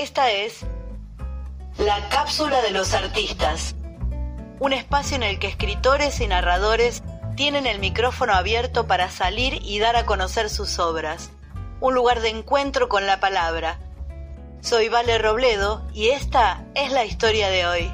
Esta es La Cápsula de los Artistas, un espacio en el que escritores y narradores tienen el micrófono abierto para salir y dar a conocer sus obras, un lugar de encuentro con la palabra. Soy Vale Robledo y esta es la historia de hoy.